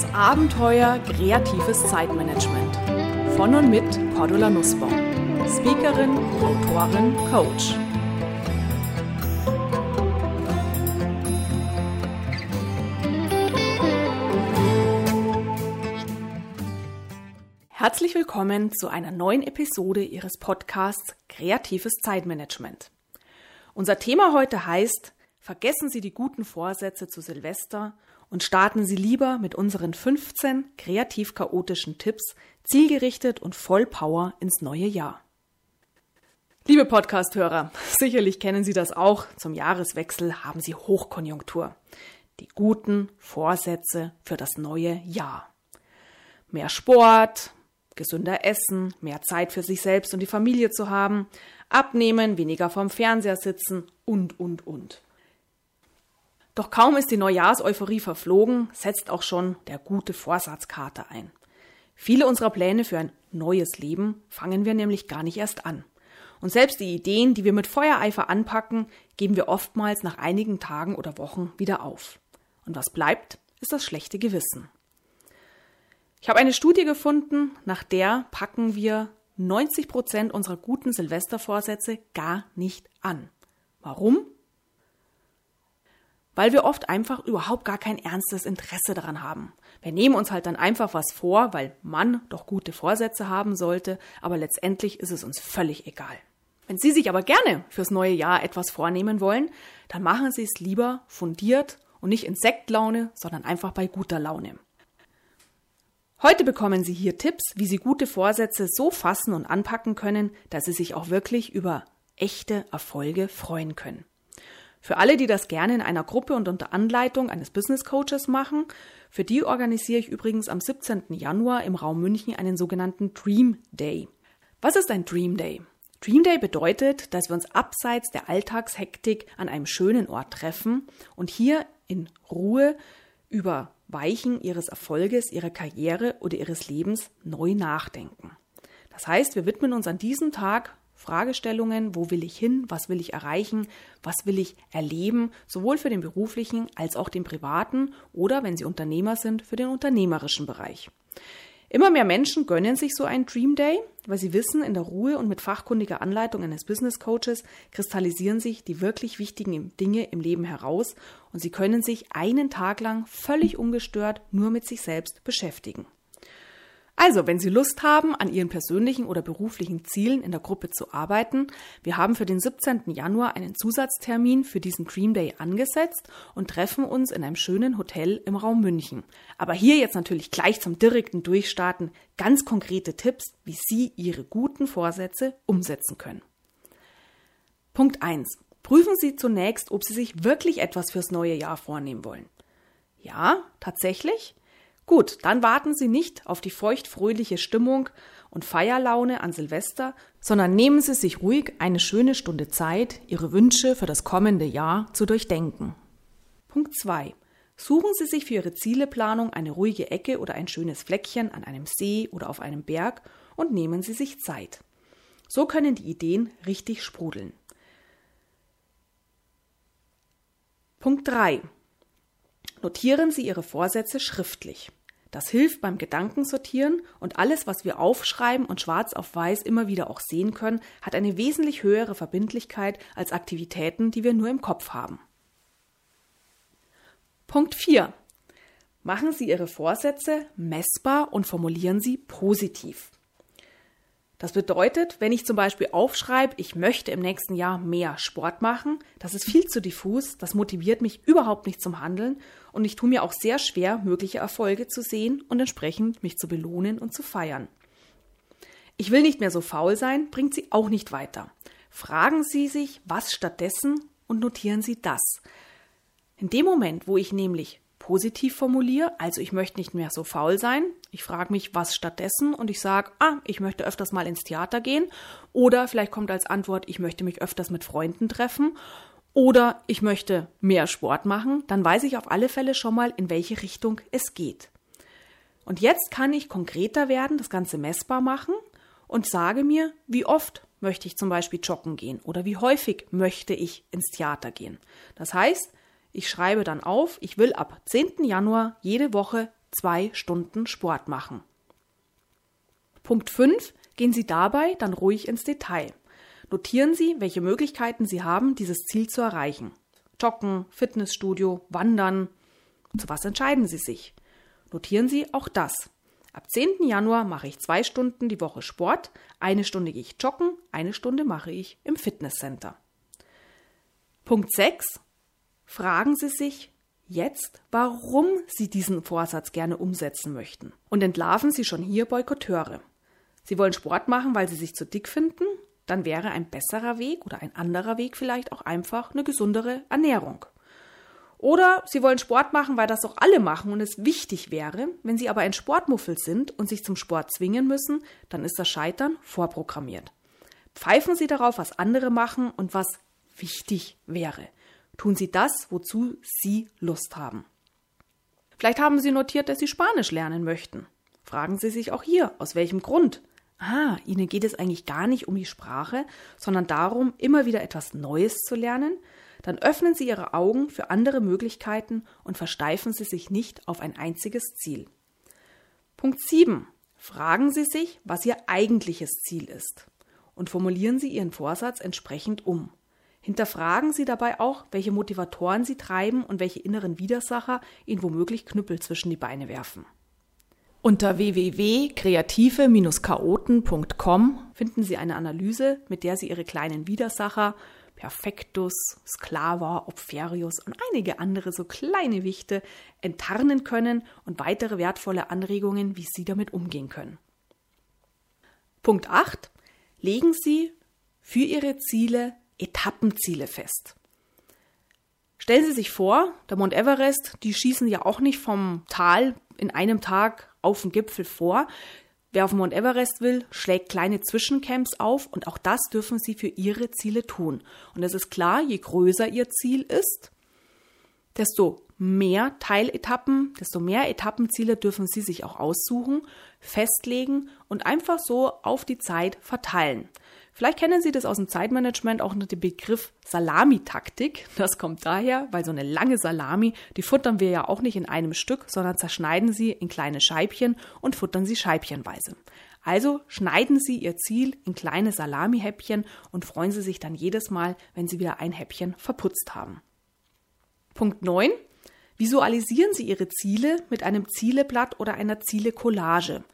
Das Abenteuer kreatives Zeitmanagement. Von und mit Cordula Nussbaum. Speakerin, Autorin, Coach. Herzlich willkommen zu einer neuen Episode Ihres Podcasts Kreatives Zeitmanagement. Unser Thema heute heißt Vergessen Sie die guten Vorsätze zu Silvester und starten Sie lieber mit unseren 15 kreativ chaotischen Tipps zielgerichtet und voll Power ins neue Jahr. Liebe Podcasthörer, sicherlich kennen Sie das auch. Zum Jahreswechsel haben Sie Hochkonjunktur. Die guten Vorsätze für das neue Jahr. Mehr Sport, gesünder essen, mehr Zeit für sich selbst und die Familie zu haben, abnehmen, weniger vorm Fernseher sitzen und, und, und. Doch kaum ist die Neujahrseuphorie verflogen, setzt auch schon der gute Vorsatzkater ein. Viele unserer Pläne für ein neues Leben fangen wir nämlich gar nicht erst an. Und selbst die Ideen, die wir mit Feuereifer anpacken, geben wir oftmals nach einigen Tagen oder Wochen wieder auf. Und was bleibt, ist das schlechte Gewissen. Ich habe eine Studie gefunden, nach der packen wir 90 Prozent unserer guten Silvestervorsätze gar nicht an. Warum? Weil wir oft einfach überhaupt gar kein ernstes Interesse daran haben. Wir nehmen uns halt dann einfach was vor, weil man doch gute Vorsätze haben sollte, aber letztendlich ist es uns völlig egal. Wenn Sie sich aber gerne fürs neue Jahr etwas vornehmen wollen, dann machen Sie es lieber fundiert und nicht in Sektlaune, sondern einfach bei guter Laune. Heute bekommen Sie hier Tipps, wie Sie gute Vorsätze so fassen und anpacken können, dass Sie sich auch wirklich über echte Erfolge freuen können. Für alle, die das gerne in einer Gruppe und unter Anleitung eines Business Coaches machen, für die organisiere ich übrigens am 17. Januar im Raum München einen sogenannten Dream Day. Was ist ein Dream Day? Dream Day bedeutet, dass wir uns abseits der Alltagshektik an einem schönen Ort treffen und hier in Ruhe über Weichen ihres Erfolges, ihrer Karriere oder ihres Lebens neu nachdenken. Das heißt, wir widmen uns an diesem Tag Fragestellungen, wo will ich hin, was will ich erreichen, was will ich erleben, sowohl für den beruflichen als auch den privaten oder, wenn Sie Unternehmer sind, für den unternehmerischen Bereich. Immer mehr Menschen gönnen sich so einen Dream Day, weil sie wissen, in der Ruhe und mit fachkundiger Anleitung eines Business Coaches kristallisieren sich die wirklich wichtigen Dinge im Leben heraus und sie können sich einen Tag lang völlig ungestört nur mit sich selbst beschäftigen. Also, wenn Sie Lust haben, an Ihren persönlichen oder beruflichen Zielen in der Gruppe zu arbeiten, wir haben für den 17. Januar einen Zusatztermin für diesen Dream Day angesetzt und treffen uns in einem schönen Hotel im Raum München. Aber hier jetzt natürlich gleich zum direkten Durchstarten ganz konkrete Tipps, wie Sie Ihre guten Vorsätze umsetzen können. Punkt 1. Prüfen Sie zunächst, ob Sie sich wirklich etwas fürs neue Jahr vornehmen wollen. Ja, tatsächlich? Gut, dann warten Sie nicht auf die feuchtfröhliche Stimmung und Feierlaune an Silvester, sondern nehmen Sie sich ruhig eine schöne Stunde Zeit, Ihre Wünsche für das kommende Jahr zu durchdenken. Punkt 2. Suchen Sie sich für Ihre Zieleplanung eine ruhige Ecke oder ein schönes Fleckchen an einem See oder auf einem Berg und nehmen Sie sich Zeit. So können die Ideen richtig sprudeln. Punkt 3. Notieren Sie Ihre Vorsätze schriftlich. Das hilft beim Gedankensortieren und alles, was wir aufschreiben und schwarz auf weiß immer wieder auch sehen können, hat eine wesentlich höhere Verbindlichkeit als Aktivitäten, die wir nur im Kopf haben. Punkt 4. Machen Sie Ihre Vorsätze messbar und formulieren sie positiv. Das bedeutet, wenn ich zum Beispiel aufschreibe, ich möchte im nächsten Jahr mehr Sport machen, das ist viel zu diffus, das motiviert mich überhaupt nicht zum Handeln und ich tue mir auch sehr schwer, mögliche Erfolge zu sehen und entsprechend mich zu belohnen und zu feiern. Ich will nicht mehr so faul sein, bringt Sie auch nicht weiter. Fragen Sie sich, was stattdessen und notieren Sie das. In dem Moment, wo ich nämlich positiv formuliere, also ich möchte nicht mehr so faul sein, ich frage mich, was stattdessen und ich sage, ah, ich möchte öfters mal ins Theater gehen oder vielleicht kommt als Antwort, ich möchte mich öfters mit Freunden treffen oder ich möchte mehr Sport machen, dann weiß ich auf alle Fälle schon mal, in welche Richtung es geht. Und jetzt kann ich konkreter werden, das Ganze messbar machen und sage mir, wie oft möchte ich zum Beispiel joggen gehen oder wie häufig möchte ich ins Theater gehen. Das heißt, ich schreibe dann auf, ich will ab 10. Januar jede Woche zwei Stunden Sport machen. Punkt 5. Gehen Sie dabei dann ruhig ins Detail. Notieren Sie, welche Möglichkeiten Sie haben, dieses Ziel zu erreichen. Joggen, Fitnessstudio, Wandern. Zu was entscheiden Sie sich? Notieren Sie auch das. Ab 10. Januar mache ich zwei Stunden die Woche Sport, eine Stunde gehe ich joggen, eine Stunde mache ich im Fitnesscenter. Punkt 6. Fragen Sie sich jetzt, warum Sie diesen Vorsatz gerne umsetzen möchten. Und entlarven Sie schon hier Boykotteure. Sie wollen Sport machen, weil Sie sich zu dick finden? Dann wäre ein besserer Weg oder ein anderer Weg vielleicht auch einfach eine gesundere Ernährung. Oder sie wollen Sport machen, weil das doch alle machen und es wichtig wäre. Wenn sie aber ein Sportmuffel sind und sich zum Sport zwingen müssen, dann ist das Scheitern vorprogrammiert. Pfeifen Sie darauf, was andere machen und was wichtig wäre. Tun Sie das, wozu Sie Lust haben. Vielleicht haben Sie notiert, dass Sie Spanisch lernen möchten. Fragen Sie sich auch hier, aus welchem Grund. Ah, Ihnen geht es eigentlich gar nicht um die Sprache, sondern darum, immer wieder etwas Neues zu lernen, dann öffnen Sie Ihre Augen für andere Möglichkeiten und versteifen Sie sich nicht auf ein einziges Ziel. Punkt 7. Fragen Sie sich, was Ihr eigentliches Ziel ist und formulieren Sie Ihren Vorsatz entsprechend um. Hinterfragen Sie dabei auch, welche Motivatoren Sie treiben und welche inneren Widersacher Ihnen womöglich Knüppel zwischen die Beine werfen. Unter www.kreative-chaoten.com finden Sie eine Analyse, mit der Sie Ihre kleinen Widersacher Perfectus, Sklava, Opferius und einige andere so kleine Wichte enttarnen können und weitere wertvolle Anregungen, wie Sie damit umgehen können. Punkt 8. Legen Sie für Ihre Ziele Etappenziele fest. Stellen Sie sich vor, der Mount Everest, die schießen ja auch nicht vom Tal in einem Tag auf den Gipfel vor, Wer auf Mount Everest will, schlägt kleine Zwischencamps auf und auch das dürfen sie für ihre Ziele tun. Und es ist klar, je größer ihr Ziel ist, desto mehr Teiletappen, desto mehr Etappenziele dürfen sie sich auch aussuchen, festlegen und einfach so auf die Zeit verteilen. Vielleicht kennen Sie das aus dem Zeitmanagement auch unter dem Begriff Salamitaktik. Das kommt daher, weil so eine lange Salami, die futtern wir ja auch nicht in einem Stück, sondern zerschneiden sie in kleine Scheibchen und futtern sie scheibchenweise. Also schneiden Sie Ihr Ziel in kleine Salamihäppchen und freuen Sie sich dann jedes Mal, wenn Sie wieder ein Häppchen verputzt haben. Punkt 9. Visualisieren Sie Ihre Ziele mit einem Zieleblatt oder einer Zielecollage.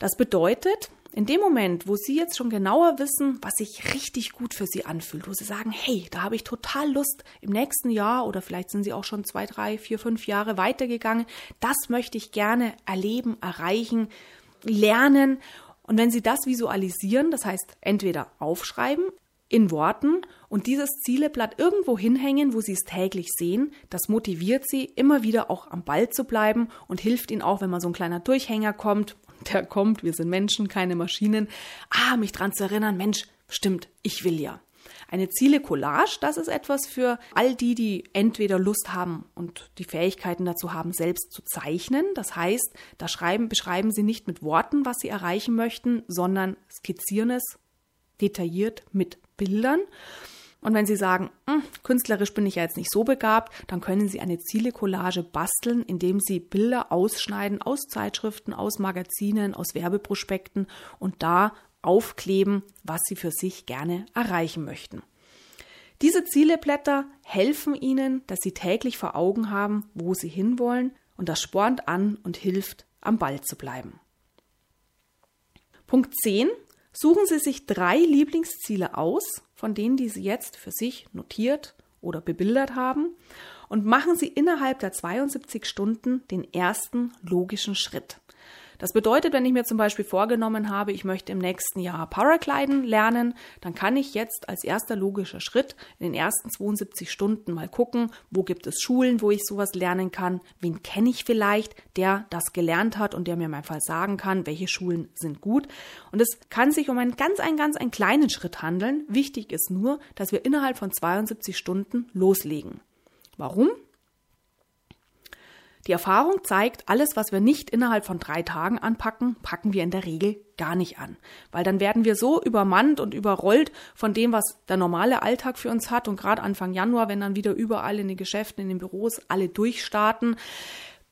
Das bedeutet, in dem Moment, wo Sie jetzt schon genauer wissen, was sich richtig gut für Sie anfühlt, wo Sie sagen, hey, da habe ich total Lust im nächsten Jahr oder vielleicht sind Sie auch schon zwei, drei, vier, fünf Jahre weitergegangen, das möchte ich gerne erleben, erreichen, lernen. Und wenn Sie das visualisieren, das heißt entweder aufschreiben in Worten und dieses Zieleblatt irgendwo hinhängen, wo Sie es täglich sehen, das motiviert Sie, immer wieder auch am Ball zu bleiben und hilft Ihnen auch, wenn mal so ein kleiner Durchhänger kommt der kommt, wir sind Menschen, keine Maschinen, ah, mich dran zu erinnern, Mensch, stimmt, ich will ja. Eine Ziele-Collage, das ist etwas für all die, die entweder Lust haben und die Fähigkeiten dazu haben, selbst zu zeichnen. Das heißt, da schreiben, beschreiben sie nicht mit Worten, was sie erreichen möchten, sondern skizzieren es detailliert mit Bildern. Und wenn Sie sagen, hm, künstlerisch bin ich ja jetzt nicht so begabt, dann können Sie eine Ziele-Collage basteln, indem Sie Bilder ausschneiden aus Zeitschriften, aus Magazinen, aus Werbeprospekten und da aufkleben, was Sie für sich gerne erreichen möchten. Diese Zieleblätter helfen Ihnen, dass Sie täglich vor Augen haben, wo Sie hinwollen und das spornt an und hilft, am Ball zu bleiben. Punkt 10. Suchen Sie sich drei Lieblingsziele aus, von denen, die Sie jetzt für sich notiert oder bebildert haben, und machen Sie innerhalb der 72 Stunden den ersten logischen Schritt. Das bedeutet, wenn ich mir zum Beispiel vorgenommen habe, ich möchte im nächsten Jahr Paragliden lernen, dann kann ich jetzt als erster logischer Schritt in den ersten 72 Stunden mal gucken, wo gibt es Schulen, wo ich sowas lernen kann, wen kenne ich vielleicht, der das gelernt hat und der mir in meinem Fall sagen kann, welche Schulen sind gut. Und es kann sich um einen ganz, einen ganz einen kleinen Schritt handeln. Wichtig ist nur, dass wir innerhalb von 72 Stunden loslegen. Warum? Die Erfahrung zeigt, alles, was wir nicht innerhalb von drei Tagen anpacken, packen wir in der Regel gar nicht an. Weil dann werden wir so übermannt und überrollt von dem, was der normale Alltag für uns hat. Und gerade Anfang Januar, wenn dann wieder überall in den Geschäften, in den Büros alle durchstarten,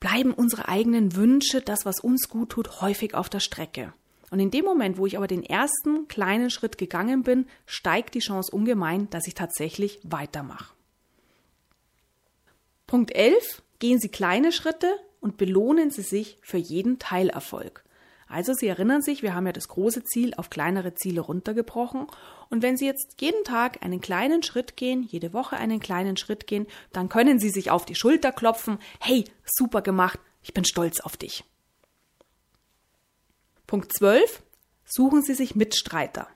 bleiben unsere eigenen Wünsche, das, was uns gut tut, häufig auf der Strecke. Und in dem Moment, wo ich aber den ersten kleinen Schritt gegangen bin, steigt die Chance ungemein, dass ich tatsächlich weitermache. Punkt 11. Gehen Sie kleine Schritte und belohnen Sie sich für jeden Teilerfolg. Also Sie erinnern sich, wir haben ja das große Ziel auf kleinere Ziele runtergebrochen. Und wenn Sie jetzt jeden Tag einen kleinen Schritt gehen, jede Woche einen kleinen Schritt gehen, dann können Sie sich auf die Schulter klopfen. Hey, super gemacht, ich bin stolz auf dich. Punkt 12. Suchen Sie sich Mitstreiter.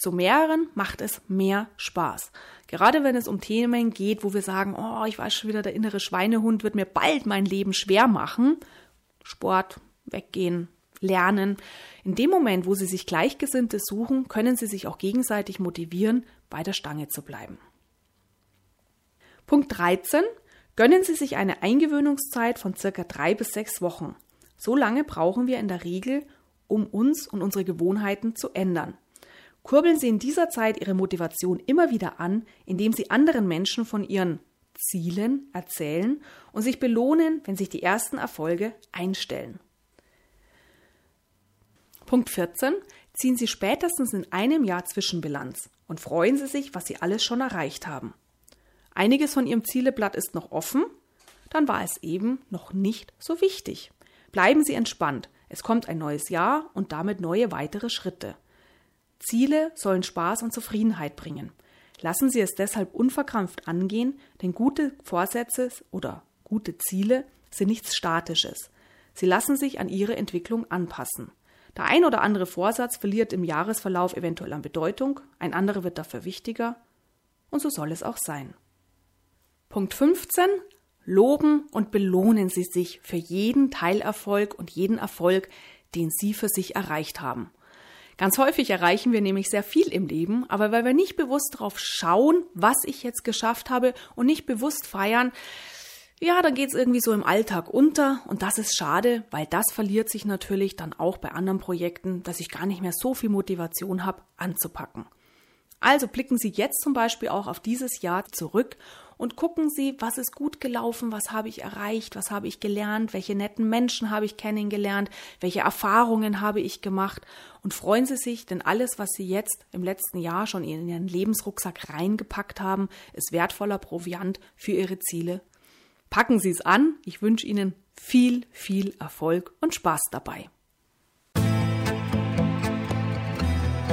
Zu mehreren macht es mehr Spaß. Gerade wenn es um Themen geht, wo wir sagen, oh, ich weiß schon wieder, der innere Schweinehund wird mir bald mein Leben schwer machen. Sport, weggehen, lernen. In dem Moment, wo Sie sich Gleichgesinnte suchen, können Sie sich auch gegenseitig motivieren, bei der Stange zu bleiben. Punkt 13. Gönnen Sie sich eine Eingewöhnungszeit von circa drei bis sechs Wochen. So lange brauchen wir in der Regel, um uns und unsere Gewohnheiten zu ändern. Kurbeln Sie in dieser Zeit Ihre Motivation immer wieder an, indem Sie anderen Menschen von Ihren Zielen erzählen und sich belohnen, wenn sich die ersten Erfolge einstellen. Punkt 14. Ziehen Sie spätestens in einem Jahr Zwischenbilanz und freuen Sie sich, was Sie alles schon erreicht haben. Einiges von Ihrem Zieleblatt ist noch offen, dann war es eben noch nicht so wichtig. Bleiben Sie entspannt. Es kommt ein neues Jahr und damit neue weitere Schritte. Ziele sollen Spaß und Zufriedenheit bringen. Lassen Sie es deshalb unverkrampft angehen, denn gute Vorsätze oder gute Ziele sind nichts Statisches. Sie lassen sich an Ihre Entwicklung anpassen. Der ein oder andere Vorsatz verliert im Jahresverlauf eventuell an Bedeutung, ein anderer wird dafür wichtiger, und so soll es auch sein. Punkt 15. Loben und belohnen Sie sich für jeden Teilerfolg und jeden Erfolg, den Sie für sich erreicht haben. Ganz häufig erreichen wir nämlich sehr viel im Leben, aber weil wir nicht bewusst darauf schauen, was ich jetzt geschafft habe und nicht bewusst feiern, ja, dann geht's irgendwie so im Alltag unter und das ist schade, weil das verliert sich natürlich dann auch bei anderen Projekten, dass ich gar nicht mehr so viel Motivation habe, anzupacken. Also blicken Sie jetzt zum Beispiel auch auf dieses Jahr zurück und gucken Sie, was ist gut gelaufen, was habe ich erreicht, was habe ich gelernt, welche netten Menschen habe ich kennengelernt, welche Erfahrungen habe ich gemacht und freuen Sie sich, denn alles, was Sie jetzt im letzten Jahr schon in Ihren Lebensrucksack reingepackt haben, ist wertvoller Proviant für Ihre Ziele. Packen Sie es an. Ich wünsche Ihnen viel, viel Erfolg und Spaß dabei.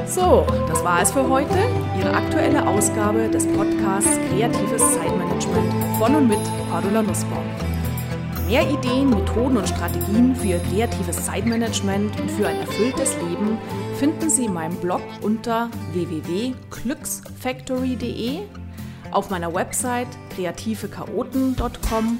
So, das war es für heute. Ihre aktuelle Ausgabe des Podcasts Kreatives Zeitmanagement von und mit Cordula Nussbaum. Mehr Ideen, Methoden und Strategien für Ihr kreatives Zeitmanagement und für ein erfülltes Leben finden Sie in meinem Blog unter www.glücksfactory.de, auf meiner Website kreativechaoten.com